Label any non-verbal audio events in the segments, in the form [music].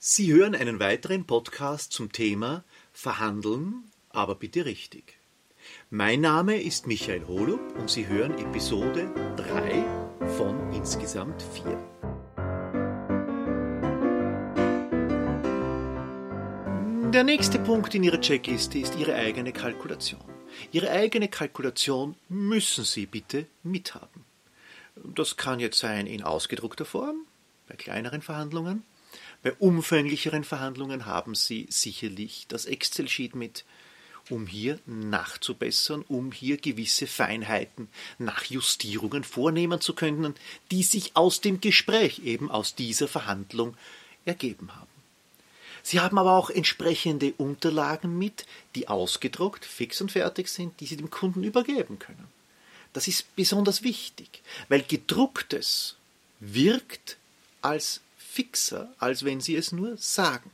Sie hören einen weiteren Podcast zum Thema Verhandeln, aber bitte richtig. Mein Name ist Michael Holub und Sie hören Episode 3 von insgesamt 4. Der nächste Punkt in Ihrer Checkliste ist Ihre eigene Kalkulation. Ihre eigene Kalkulation müssen Sie bitte mithaben. Das kann jetzt sein in ausgedruckter Form, bei kleineren Verhandlungen. Bei umfänglicheren Verhandlungen haben Sie sicherlich das Excel-Sheet mit, um hier nachzubessern, um hier gewisse Feinheiten, Nachjustierungen vornehmen zu können, die sich aus dem Gespräch, eben aus dieser Verhandlung ergeben haben. Sie haben aber auch entsprechende Unterlagen mit, die ausgedruckt, fix und fertig sind, die Sie dem Kunden übergeben können. Das ist besonders wichtig, weil gedrucktes wirkt als fixer, als wenn Sie es nur sagen.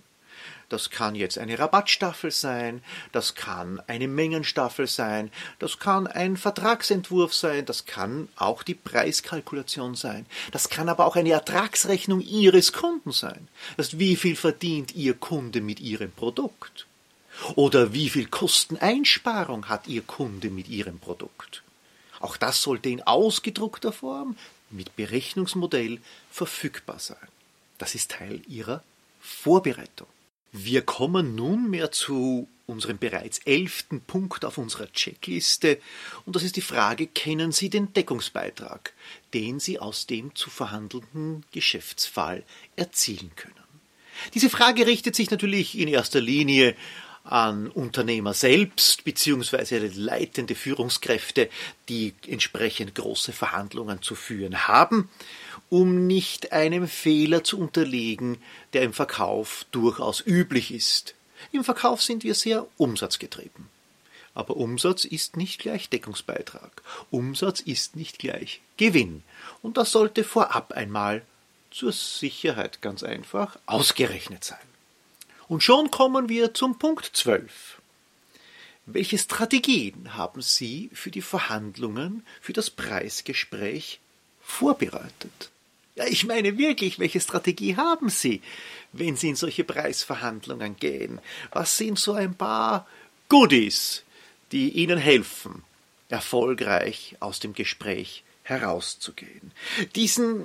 Das kann jetzt eine Rabattstaffel sein, das kann eine Mengenstaffel sein, das kann ein Vertragsentwurf sein, das kann auch die Preiskalkulation sein, das kann aber auch eine Ertragsrechnung Ihres Kunden sein. Das heißt, wie viel verdient Ihr Kunde mit Ihrem Produkt? Oder wie viel Kosteneinsparung hat Ihr Kunde mit Ihrem Produkt? Auch das sollte in ausgedruckter Form mit Berechnungsmodell verfügbar sein. Das ist Teil Ihrer Vorbereitung. Wir kommen nunmehr zu unserem bereits elften Punkt auf unserer Checkliste, und das ist die Frage, kennen Sie den Deckungsbeitrag, den Sie aus dem zu verhandelnden Geschäftsfall erzielen können? Diese Frage richtet sich natürlich in erster Linie an Unternehmer selbst bzw. leitende Führungskräfte, die entsprechend große Verhandlungen zu führen haben um nicht einem Fehler zu unterlegen, der im Verkauf durchaus üblich ist. Im Verkauf sind wir sehr umsatzgetrieben. Aber Umsatz ist nicht gleich Deckungsbeitrag. Umsatz ist nicht gleich Gewinn. Und das sollte vorab einmal zur Sicherheit ganz einfach ausgerechnet sein. Und schon kommen wir zum Punkt 12. Welche Strategien haben Sie für die Verhandlungen, für das Preisgespräch vorbereitet? Ja, ich meine wirklich, welche Strategie haben Sie, wenn Sie in solche Preisverhandlungen gehen? Was sind so ein paar Goodies, die Ihnen helfen, erfolgreich aus dem Gespräch herauszugehen? Diesen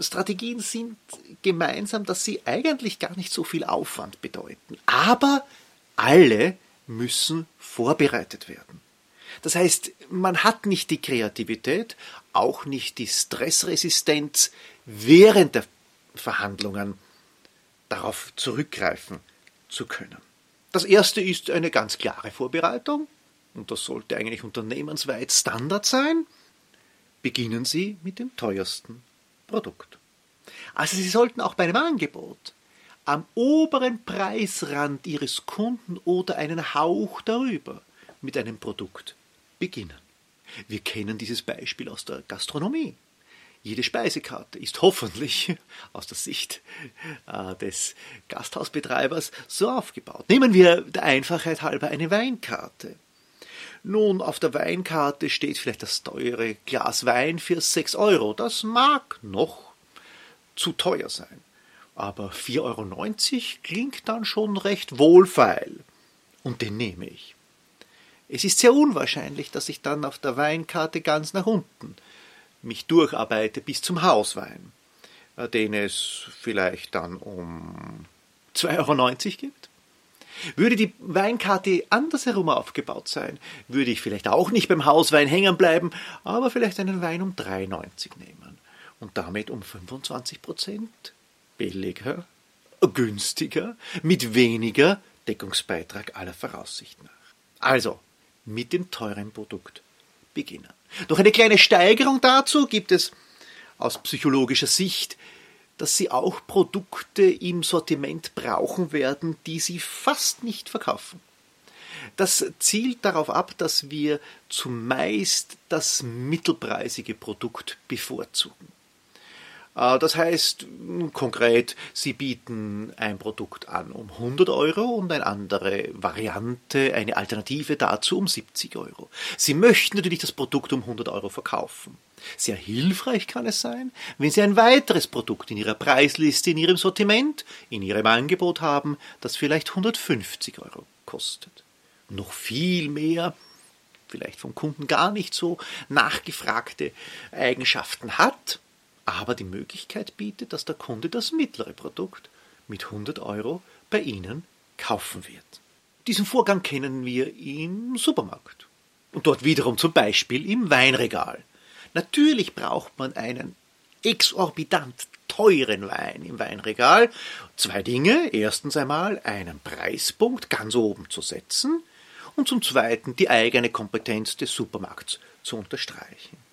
Strategien sind gemeinsam, dass sie eigentlich gar nicht so viel Aufwand bedeuten. Aber alle müssen vorbereitet werden. Das heißt, man hat nicht die Kreativität, auch nicht die Stressresistenz während der Verhandlungen darauf zurückgreifen zu können. Das erste ist eine ganz klare Vorbereitung, und das sollte eigentlich unternehmensweit Standard sein. Beginnen Sie mit dem teuersten Produkt. Also Sie sollten auch bei einem Angebot am oberen Preisrand Ihres Kunden oder einen Hauch darüber mit einem Produkt beginnen. Wir kennen dieses Beispiel aus der Gastronomie. Jede Speisekarte ist [laughs] hoffentlich aus der Sicht äh, des Gasthausbetreibers so aufgebaut. Nehmen wir der Einfachheit halber eine Weinkarte. Nun, auf der Weinkarte steht vielleicht das teure Glas Wein für 6 Euro. Das mag noch zu teuer sein. Aber 4,90 Euro klingt dann schon recht wohlfeil. Und den nehme ich. Es ist sehr unwahrscheinlich, dass ich dann auf der Weinkarte ganz nach unten mich durcharbeite bis zum Hauswein, äh, den es vielleicht dann um 2,90 Euro gibt. Würde die Weinkarte andersherum aufgebaut sein, würde ich vielleicht auch nicht beim Hauswein hängen bleiben, aber vielleicht einen Wein um 3,90 nehmen und damit um 25 Prozent billiger, günstiger, mit weniger Deckungsbeitrag aller Voraussicht nach. Also, mit dem teuren Produkt beginnen. Noch eine kleine Steigerung dazu gibt es aus psychologischer Sicht, dass Sie auch Produkte im Sortiment brauchen werden, die Sie fast nicht verkaufen. Das zielt darauf ab, dass wir zumeist das mittelpreisige Produkt bevorzugen. Äh, das heißt konkret, Sie bieten ein Produkt an um 100 Euro und eine andere Variante, eine Alternative dazu um 70 Euro. Sie möchten natürlich das Produkt um 100 Euro verkaufen. Sehr hilfreich kann es sein, wenn Sie ein weiteres Produkt in Ihrer Preisliste, in Ihrem Sortiment, in Ihrem Angebot haben, das vielleicht 150 Euro kostet. Noch viel mehr, vielleicht vom Kunden gar nicht so nachgefragte Eigenschaften hat, aber die Möglichkeit bietet, dass der Kunde das mittlere Produkt mit 100 Euro bei Ihnen kaufen wird. Diesen Vorgang kennen wir im Supermarkt und dort wiederum zum Beispiel im Weinregal. Natürlich braucht man einen exorbitant teuren Wein im Weinregal. Zwei Dinge. Erstens einmal einen Preispunkt ganz oben zu setzen und zum Zweiten die eigene Kompetenz des Supermarkts zu unterstreichen.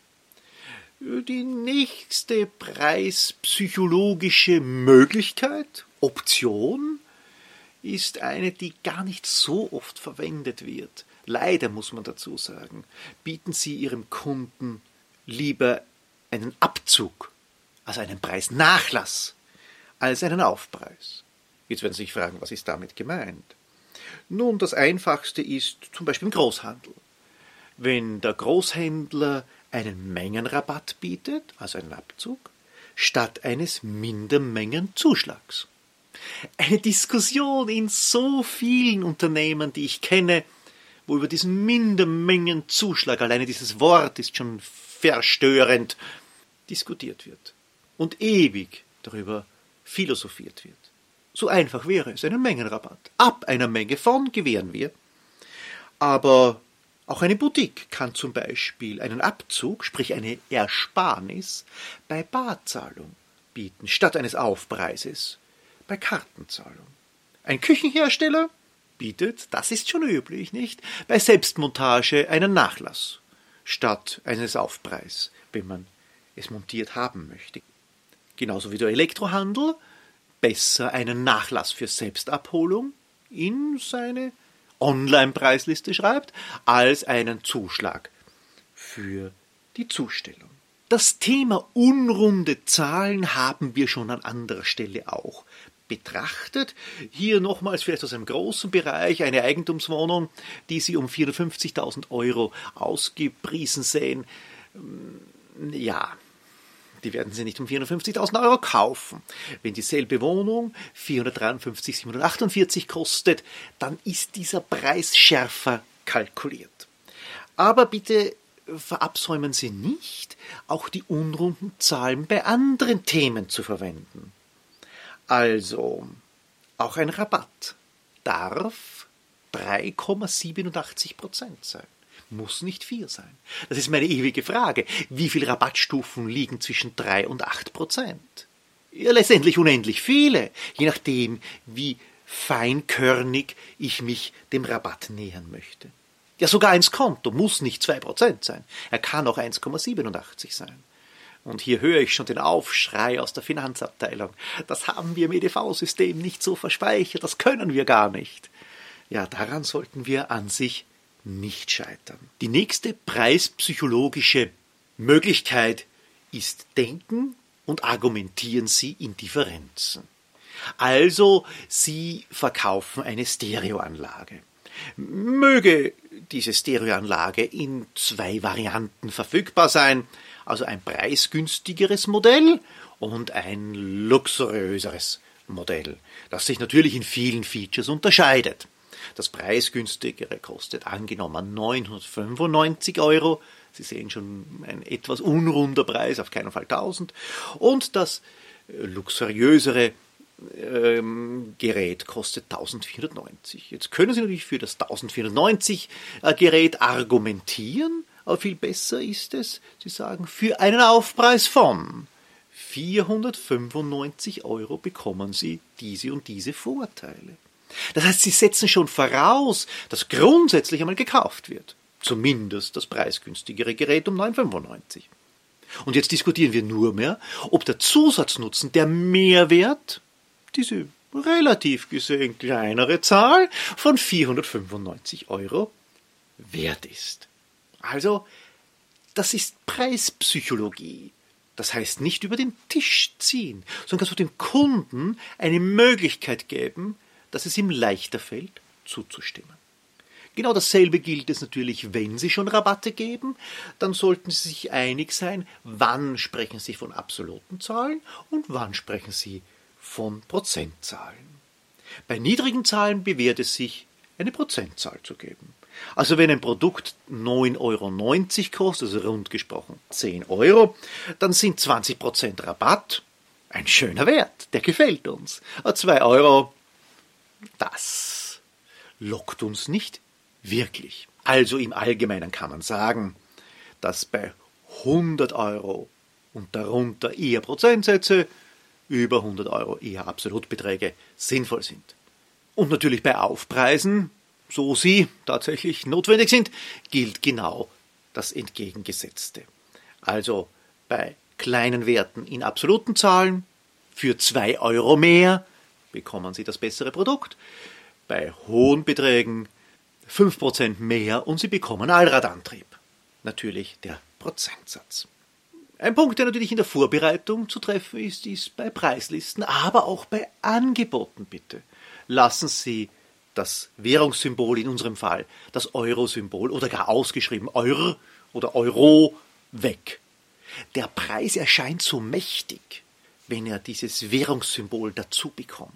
Die nächste preispsychologische Möglichkeit, Option, ist eine, die gar nicht so oft verwendet wird. Leider muss man dazu sagen, bieten Sie Ihrem Kunden lieber einen Abzug, also einen Preisnachlass, als einen Aufpreis. Jetzt werden Sie sich fragen, was ist damit gemeint? Nun, das Einfachste ist zum Beispiel im Großhandel. Wenn der Großhändler einen Mengenrabatt bietet, also einen Abzug, statt eines Mindermengenzuschlags. Eine Diskussion in so vielen Unternehmen, die ich kenne, wo über diesen Mindermengenzuschlag, alleine dieses Wort ist schon verstörend, diskutiert wird und ewig darüber philosophiert wird. So einfach wäre es, einen Mengenrabatt. Ab einer Menge von gewähren wir. Aber auch eine Boutique kann zum Beispiel einen Abzug, sprich eine Ersparnis, bei Barzahlung bieten, statt eines Aufpreises bei Kartenzahlung. Ein Küchenhersteller bietet, das ist schon üblich, nicht, bei Selbstmontage einen Nachlass statt eines Aufpreis, wenn man es montiert haben möchte. Genauso wie der Elektrohandel besser einen Nachlass für Selbstabholung in seine Online-Preisliste schreibt, als einen Zuschlag für die Zustellung. Das Thema unrunde Zahlen haben wir schon an anderer Stelle auch betrachtet. Hier nochmals vielleicht aus einem großen Bereich eine Eigentumswohnung, die Sie um 450.000 Euro ausgepriesen sehen. Ja, die werden Sie nicht um 450.000 Euro kaufen. Wenn dieselbe Wohnung 453, 748 kostet, dann ist dieser Preis schärfer kalkuliert. Aber bitte verabsäumen Sie nicht, auch die unrunden Zahlen bei anderen Themen zu verwenden. Also, auch ein Rabatt darf 3,87 Prozent sein muss nicht 4 sein. Das ist meine ewige Frage. Wie viele Rabattstufen liegen zwischen 3 und 8 Prozent? Ja, letztendlich unendlich viele, je nachdem, wie feinkörnig ich mich dem Rabatt nähern möchte. Ja, sogar ein Konto muss nicht 2 Prozent sein. Er kann auch 1,87 sein. Und hier höre ich schon den Aufschrei aus der Finanzabteilung. Das haben wir im EDV-System nicht so verspeichert, das können wir gar nicht. Ja, daran sollten wir an sich nicht scheitern. Die nächste preispsychologische Möglichkeit ist Denken und argumentieren Sie in Differenzen. Also, Sie verkaufen eine Stereoanlage. Möge diese Stereoanlage in zwei Varianten verfügbar sein, also ein preisgünstigeres Modell und ein luxuriöseres Modell, das sich natürlich in vielen Features unterscheidet. Das preisgünstigere kostet angenommen 995 Euro. Sie sehen schon ein etwas unrunder Preis, auf keinen Fall 1000. Und das äh, luxuriösere ähm, Gerät kostet 1490. Jetzt können Sie natürlich für das 1490 äh, Gerät argumentieren, aber viel besser ist es, Sie sagen, für einen Aufpreis von 495 Euro bekommen Sie diese und diese Vorteile. Das heißt, sie setzen schon voraus, dass grundsätzlich einmal gekauft wird. Zumindest das preisgünstigere Gerät um 9,95. Und jetzt diskutieren wir nur mehr, ob der Zusatznutzen, der Mehrwert, diese relativ gesehen kleinere Zahl von 495 Euro wert ist. Also, das ist Preispsychologie. Das heißt nicht über den Tisch ziehen, sondern so dem Kunden eine Möglichkeit geben, dass es ihm leichter fällt, zuzustimmen. Genau dasselbe gilt es natürlich, wenn Sie schon Rabatte geben, dann sollten Sie sich einig sein, wann sprechen Sie von absoluten Zahlen und wann sprechen Sie von Prozentzahlen. Bei niedrigen Zahlen bewährt es sich, eine Prozentzahl zu geben. Also wenn ein Produkt 9,90 Euro kostet, also rund gesprochen 10 Euro, dann sind 20% Rabatt ein schöner Wert, der gefällt uns. 2 Euro, das lockt uns nicht wirklich. Also im Allgemeinen kann man sagen, dass bei 100 Euro und darunter eher Prozentsätze, über 100 Euro eher Absolutbeträge sinnvoll sind. Und natürlich bei Aufpreisen, so sie tatsächlich notwendig sind, gilt genau das Entgegengesetzte. Also bei kleinen Werten in absoluten Zahlen für 2 Euro mehr bekommen Sie das bessere Produkt. Bei hohen Beträgen 5% mehr und Sie bekommen Allradantrieb. Natürlich der Prozentsatz. Ein Punkt, der natürlich in der Vorbereitung zu treffen ist, ist bei Preislisten, aber auch bei Angeboten bitte. Lassen Sie das Währungssymbol in unserem Fall, das Euro-Symbol oder gar ausgeschrieben Euro oder Euro weg. Der Preis erscheint so mächtig, wenn er dieses Währungssymbol dazu bekommt.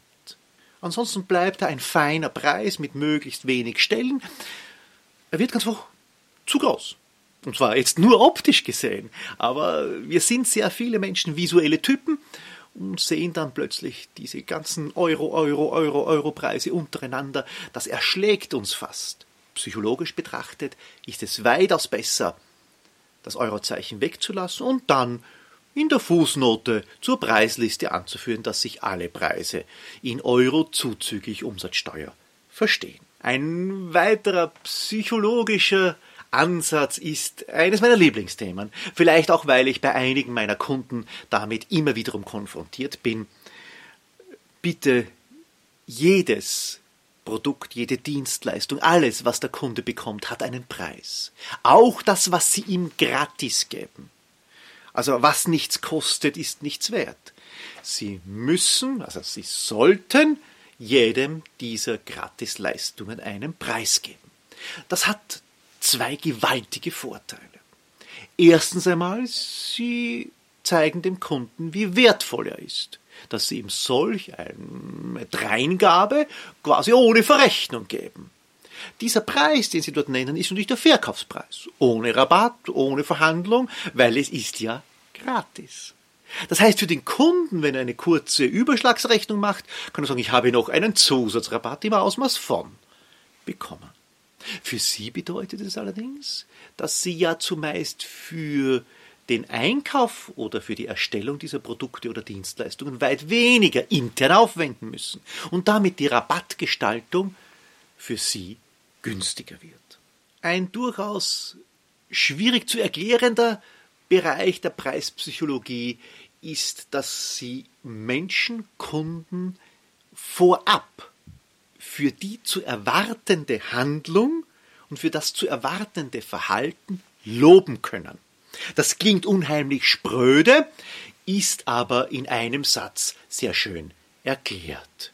Ansonsten bleibt er ein feiner Preis mit möglichst wenig Stellen. Er wird ganz einfach zu groß. Und zwar jetzt nur optisch gesehen. Aber wir sind sehr viele Menschen visuelle Typen und sehen dann plötzlich diese ganzen Euro, Euro, Euro, Euro-Preise untereinander. Das erschlägt uns fast. Psychologisch betrachtet ist es weitaus besser, das Eurozeichen wegzulassen und dann in der Fußnote zur Preisliste anzuführen, dass sich alle Preise in Euro zuzüglich Umsatzsteuer verstehen. Ein weiterer psychologischer Ansatz ist eines meiner Lieblingsthemen, vielleicht auch weil ich bei einigen meiner Kunden damit immer wiederum konfrontiert bin. Bitte jedes Produkt, jede Dienstleistung, alles, was der Kunde bekommt, hat einen Preis. Auch das, was Sie ihm gratis geben. Also was nichts kostet, ist nichts wert. Sie müssen, also Sie sollten jedem dieser Gratisleistungen einen Preis geben. Das hat zwei gewaltige Vorteile. Erstens einmal, Sie zeigen dem Kunden, wie wertvoll er ist, dass Sie ihm solch eine Dreingabe quasi ohne Verrechnung geben. Dieser Preis, den Sie dort nennen, ist natürlich der Verkaufspreis. Ohne Rabatt, ohne Verhandlung, weil es ist ja gratis. Das heißt, für den Kunden, wenn er eine kurze Überschlagsrechnung macht, kann er sagen, ich habe noch einen Zusatzrabatt im Ausmaß von bekommen. Für Sie bedeutet es allerdings, dass Sie ja zumeist für den Einkauf oder für die Erstellung dieser Produkte oder Dienstleistungen weit weniger intern aufwenden müssen und damit die Rabattgestaltung für Sie günstiger wird. Ein durchaus schwierig zu erklärender Bereich der Preispsychologie ist, dass Sie Menschen, Kunden vorab für die zu erwartende Handlung und für das zu erwartende Verhalten loben können. Das klingt unheimlich spröde, ist aber in einem Satz sehr schön erklärt.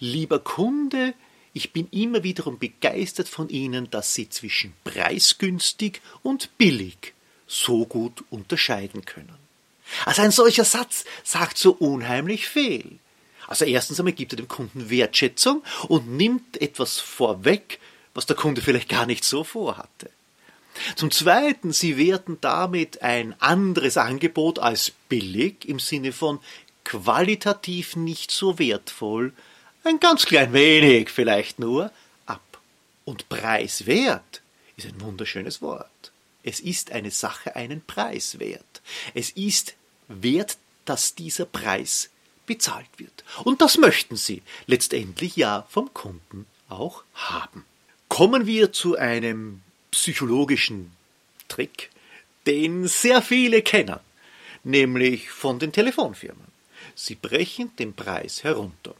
Lieber Kunde, ich bin immer wiederum begeistert von Ihnen, dass Sie zwischen preisgünstig und billig so gut unterscheiden können. Also ein solcher Satz sagt so unheimlich viel. Also erstens einmal gibt er dem Kunden Wertschätzung und nimmt etwas vorweg, was der Kunde vielleicht gar nicht so vorhatte. Zum Zweiten, sie werten damit ein anderes Angebot als billig im Sinne von qualitativ nicht so wertvoll, ein ganz klein wenig vielleicht nur, ab. Und preiswert ist ein wunderschönes Wort. Es ist eine Sache einen Preis wert. Es ist wert, dass dieser Preis bezahlt wird. Und das möchten Sie letztendlich ja vom Kunden auch haben. Kommen wir zu einem psychologischen Trick, den sehr viele kennen, nämlich von den Telefonfirmen. Sie brechen den Preis herunter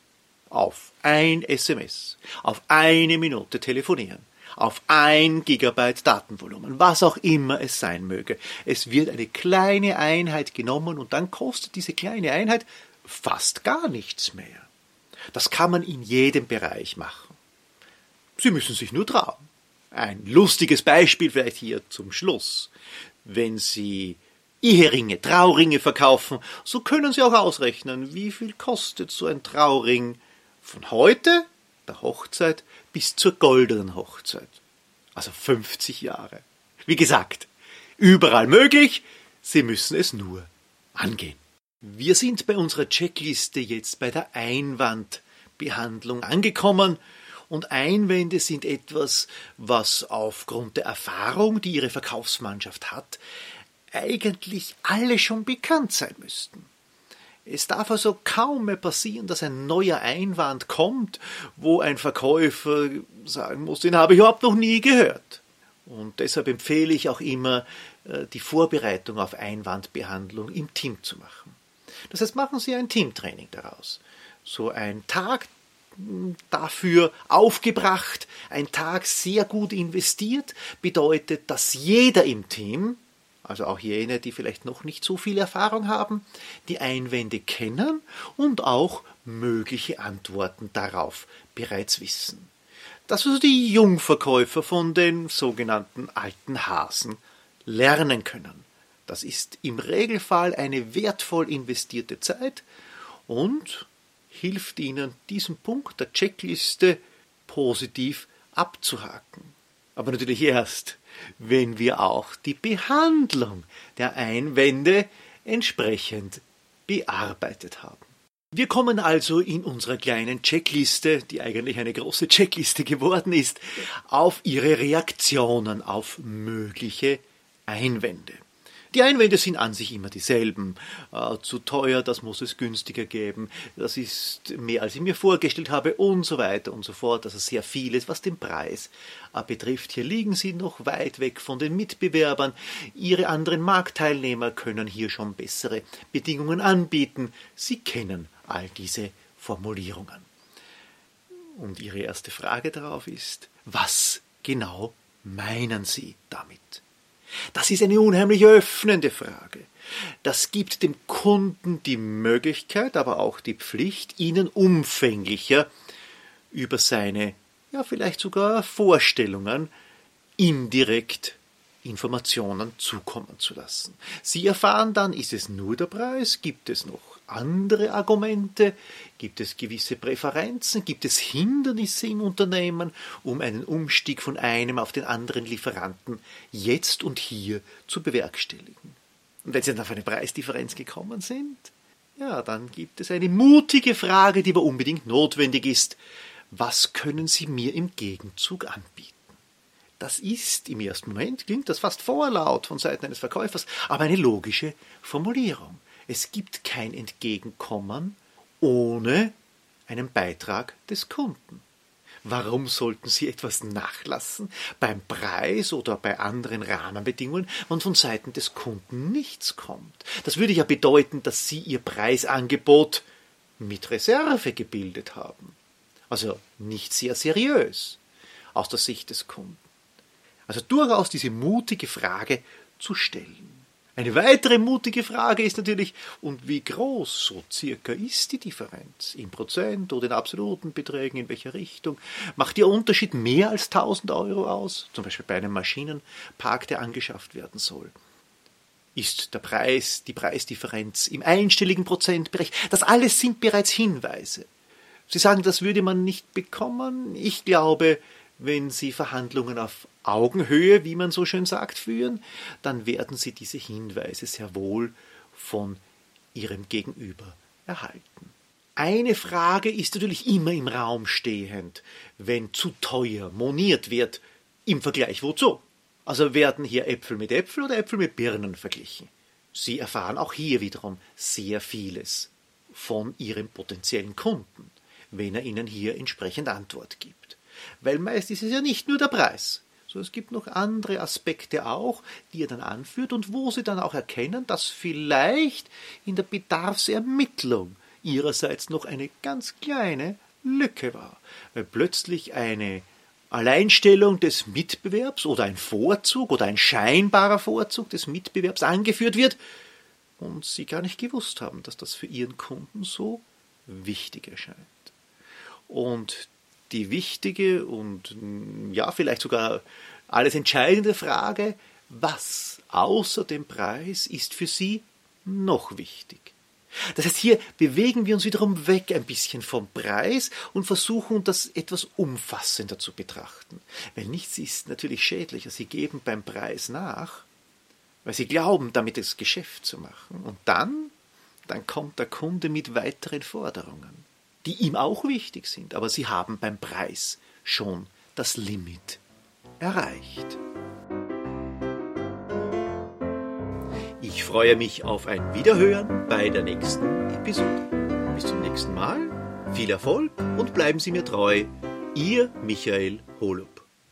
auf ein SMS, auf eine Minute telefonieren, auf ein Gigabyte Datenvolumen, was auch immer es sein möge. Es wird eine kleine Einheit genommen und dann kostet diese kleine Einheit fast gar nichts mehr. Das kann man in jedem Bereich machen. Sie müssen sich nur trauen. Ein lustiges Beispiel vielleicht hier zum Schluss. Wenn Sie Eheringe, Trauringe verkaufen, so können Sie auch ausrechnen, wie viel kostet so ein Trauring von heute, der Hochzeit, bis zur goldenen Hochzeit. Also 50 Jahre. Wie gesagt, überall möglich, Sie müssen es nur angehen. Wir sind bei unserer Checkliste jetzt bei der Einwandbehandlung angekommen und Einwände sind etwas, was aufgrund der Erfahrung, die Ihre Verkaufsmannschaft hat, eigentlich alle schon bekannt sein müssten. Es darf also kaum mehr passieren, dass ein neuer Einwand kommt, wo ein Verkäufer sagen muss, den habe ich überhaupt noch nie gehört. Und deshalb empfehle ich auch immer, äh, die Vorbereitung auf Einwandbehandlung im Team zu machen. Das heißt, machen Sie ein Teamtraining daraus. So ein Tag dafür aufgebracht, ein Tag sehr gut investiert, bedeutet, dass jeder im Team, also auch jene, die vielleicht noch nicht so viel Erfahrung haben, die Einwände kennen und auch mögliche Antworten darauf bereits wissen. Dass also die Jungverkäufer von den sogenannten alten Hasen lernen können. Das ist im Regelfall eine wertvoll investierte Zeit und hilft Ihnen, diesen Punkt der Checkliste positiv abzuhaken. Aber natürlich erst, wenn wir auch die Behandlung der Einwände entsprechend bearbeitet haben. Wir kommen also in unserer kleinen Checkliste, die eigentlich eine große Checkliste geworden ist, auf Ihre Reaktionen auf mögliche Einwände. Die Einwände sind an sich immer dieselben. Äh, zu teuer, das muss es günstiger geben. Das ist mehr, als ich mir vorgestellt habe und so weiter und so fort. Also sehr vieles, was den Preis äh, betrifft. Hier liegen Sie noch weit weg von den Mitbewerbern. Ihre anderen Marktteilnehmer können hier schon bessere Bedingungen anbieten. Sie kennen all diese Formulierungen. Und Ihre erste Frage darauf ist, was genau meinen Sie damit? Das ist eine unheimlich öffnende Frage. Das gibt dem Kunden die Möglichkeit, aber auch die Pflicht, ihnen umfänglicher über seine, ja vielleicht sogar Vorstellungen indirekt Informationen zukommen zu lassen. Sie erfahren dann, ist es nur der Preis, gibt es noch andere Argumente, gibt es gewisse Präferenzen, gibt es Hindernisse im Unternehmen, um einen Umstieg von einem auf den anderen Lieferanten jetzt und hier zu bewerkstelligen. Und wenn Sie dann auf eine Preisdifferenz gekommen sind, ja, dann gibt es eine mutige Frage, die aber unbedingt notwendig ist. Was können Sie mir im Gegenzug anbieten? Das ist im ersten Moment, klingt das fast vorlaut von Seiten eines Verkäufers, aber eine logische Formulierung. Es gibt kein Entgegenkommen ohne einen Beitrag des Kunden. Warum sollten Sie etwas nachlassen beim Preis oder bei anderen Rahmenbedingungen, wenn von Seiten des Kunden nichts kommt? Das würde ja bedeuten, dass Sie Ihr Preisangebot mit Reserve gebildet haben. Also nicht sehr seriös aus der Sicht des Kunden. Also durchaus diese mutige Frage zu stellen. Eine weitere mutige Frage ist natürlich, und wie groß so circa ist die Differenz? In Prozent oder in absoluten Beträgen, in welcher Richtung? Macht der Unterschied mehr als 1000 Euro aus? Zum Beispiel bei einem Maschinenpark, der angeschafft werden soll. Ist der Preis, die Preisdifferenz im einstelligen Prozentbereich? Das alles sind bereits Hinweise. Sie sagen, das würde man nicht bekommen. Ich glaube, wenn Sie Verhandlungen auf Augenhöhe, wie man so schön sagt, führen, dann werden Sie diese Hinweise sehr wohl von Ihrem Gegenüber erhalten. Eine Frage ist natürlich immer im Raum stehend, wenn zu teuer moniert wird, im Vergleich wozu? Also werden hier Äpfel mit Äpfel oder Äpfel mit Birnen verglichen? Sie erfahren auch hier wiederum sehr vieles von Ihrem potenziellen Kunden, wenn er Ihnen hier entsprechend Antwort gibt. Weil meist ist es ja nicht nur der Preis, sondern es gibt noch andere Aspekte auch, die er dann anführt und wo sie dann auch erkennen, dass vielleicht in der Bedarfsermittlung ihrerseits noch eine ganz kleine Lücke war, weil plötzlich eine Alleinstellung des Mitbewerbs oder ein Vorzug oder ein scheinbarer Vorzug des Mitbewerbs angeführt wird und sie gar nicht gewusst haben, dass das für ihren Kunden so wichtig erscheint. Und die wichtige und ja, vielleicht sogar alles entscheidende Frage, was außer dem Preis ist für Sie noch wichtig? Das heißt, hier bewegen wir uns wiederum weg ein bisschen vom Preis und versuchen, das etwas umfassender zu betrachten. Weil nichts ist natürlich schädlicher. Sie geben beim Preis nach, weil sie glauben, damit das Geschäft zu machen. Und dann, dann kommt der Kunde mit weiteren Forderungen, die ihm auch wichtig sind. Aber sie haben beim Preis schon das Limit erreicht. Ich freue mich auf ein Wiederhören bei der nächsten Episode. Bis zum nächsten Mal, viel Erfolg und bleiben Sie mir treu. Ihr Michael Holub.